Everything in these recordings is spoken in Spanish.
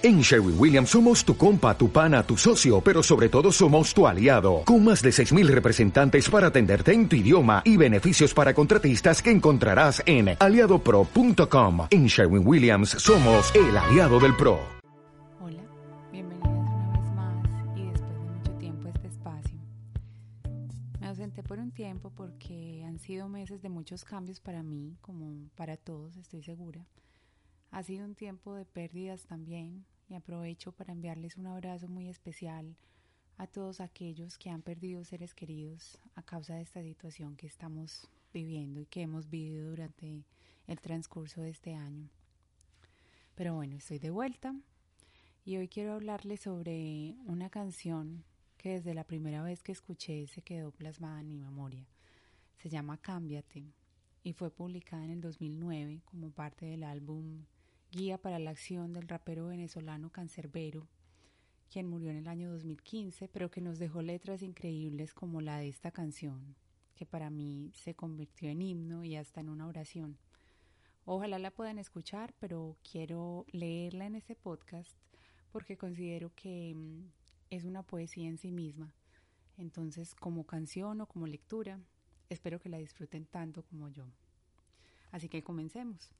En Sherwin Williams somos tu compa, tu pana, tu socio, pero sobre todo somos tu aliado, con más de 6.000 representantes para atenderte en tu idioma y beneficios para contratistas que encontrarás en aliadopro.com. En Sherwin Williams somos el aliado del PRO. Hola, bienvenidas una vez más y después de mucho tiempo a este espacio. Me ausenté por un tiempo porque han sido meses de muchos cambios para mí, como para todos, estoy segura. Ha sido un tiempo de pérdidas también y aprovecho para enviarles un abrazo muy especial a todos aquellos que han perdido seres queridos a causa de esta situación que estamos viviendo y que hemos vivido durante el transcurso de este año. Pero bueno, estoy de vuelta y hoy quiero hablarles sobre una canción que desde la primera vez que escuché se quedó plasmada en mi memoria. Se llama Cámbiate y fue publicada en el 2009 como parte del álbum Guía para la Acción del rapero venezolano Cancerbero, quien murió en el año 2015, pero que nos dejó letras increíbles como la de esta canción, que para mí se convirtió en himno y hasta en una oración. Ojalá la puedan escuchar, pero quiero leerla en este podcast porque considero que mm, es una poesía en sí misma. Entonces, como canción o como lectura, espero que la disfruten tanto como yo. Así que comencemos.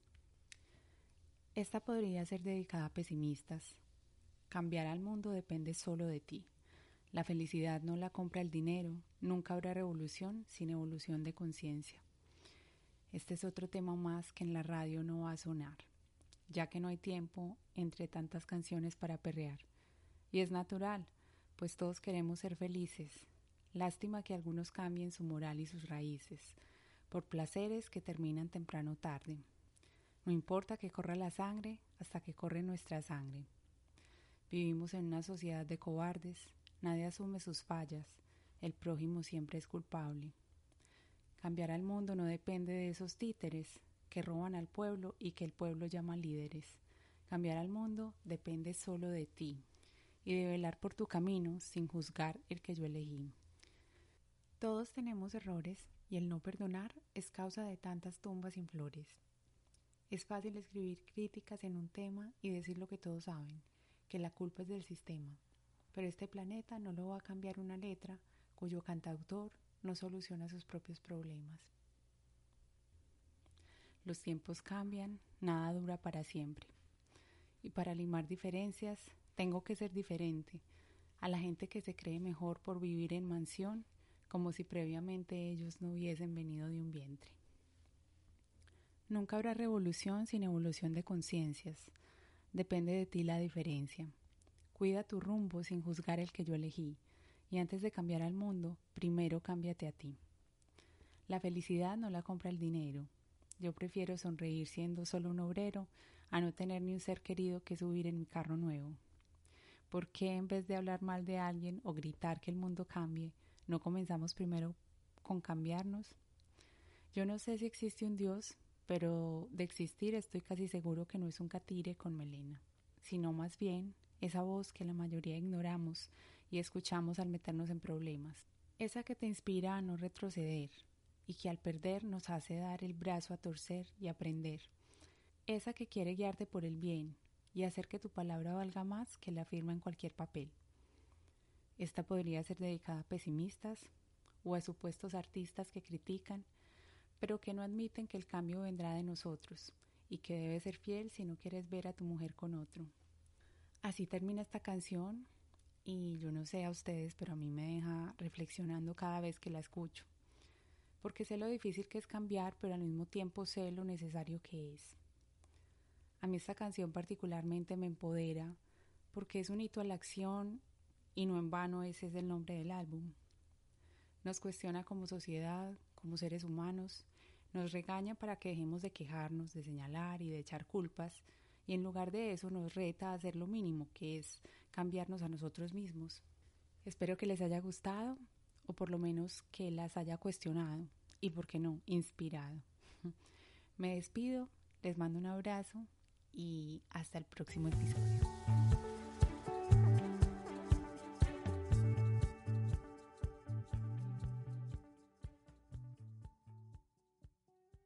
Esta podría ser dedicada a pesimistas. Cambiar al mundo depende solo de ti. La felicidad no la compra el dinero. Nunca habrá revolución sin evolución de conciencia. Este es otro tema más que en la radio no va a sonar, ya que no hay tiempo entre tantas canciones para perrear. Y es natural, pues todos queremos ser felices. Lástima que algunos cambien su moral y sus raíces, por placeres que terminan temprano o tarde. No importa que corra la sangre hasta que corre nuestra sangre. Vivimos en una sociedad de cobardes, nadie asume sus fallas, el prójimo siempre es culpable. Cambiar al mundo no depende de esos títeres que roban al pueblo y que el pueblo llama líderes. Cambiar al mundo depende solo de ti y de velar por tu camino sin juzgar el que yo elegí. Todos tenemos errores y el no perdonar es causa de tantas tumbas sin flores. Es fácil escribir críticas en un tema y decir lo que todos saben, que la culpa es del sistema, pero este planeta no lo va a cambiar una letra cuyo cantautor no soluciona sus propios problemas. Los tiempos cambian, nada dura para siempre. Y para limar diferencias, tengo que ser diferente a la gente que se cree mejor por vivir en mansión, como si previamente ellos no hubiesen venido de un vientre. Nunca habrá revolución sin evolución de conciencias. Depende de ti la diferencia. Cuida tu rumbo sin juzgar el que yo elegí. Y antes de cambiar al mundo, primero cámbiate a ti. La felicidad no la compra el dinero. Yo prefiero sonreír siendo solo un obrero a no tener ni un ser querido que subir en mi carro nuevo. ¿Por qué en vez de hablar mal de alguien o gritar que el mundo cambie, no comenzamos primero con cambiarnos? Yo no sé si existe un Dios, pero de existir estoy casi seguro que no es un catire con melena, sino más bien esa voz que la mayoría ignoramos y escuchamos al meternos en problemas, esa que te inspira a no retroceder y que al perder nos hace dar el brazo a torcer y aprender, esa que quiere guiarte por el bien y hacer que tu palabra valga más que la firma en cualquier papel. Esta podría ser dedicada a pesimistas o a supuestos artistas que critican pero que no admiten que el cambio vendrá de nosotros y que debes ser fiel si no quieres ver a tu mujer con otro. Así termina esta canción y yo no sé a ustedes, pero a mí me deja reflexionando cada vez que la escucho, porque sé lo difícil que es cambiar, pero al mismo tiempo sé lo necesario que es. A mí esta canción particularmente me empodera porque es un hito a la acción y no en vano ese es el nombre del álbum. Nos cuestiona como sociedad, como seres humanos, nos regaña para que dejemos de quejarnos, de señalar y de echar culpas, y en lugar de eso nos reta a hacer lo mínimo, que es cambiarnos a nosotros mismos. Espero que les haya gustado, o por lo menos que las haya cuestionado, y por qué no, inspirado. Me despido, les mando un abrazo y hasta el próximo episodio.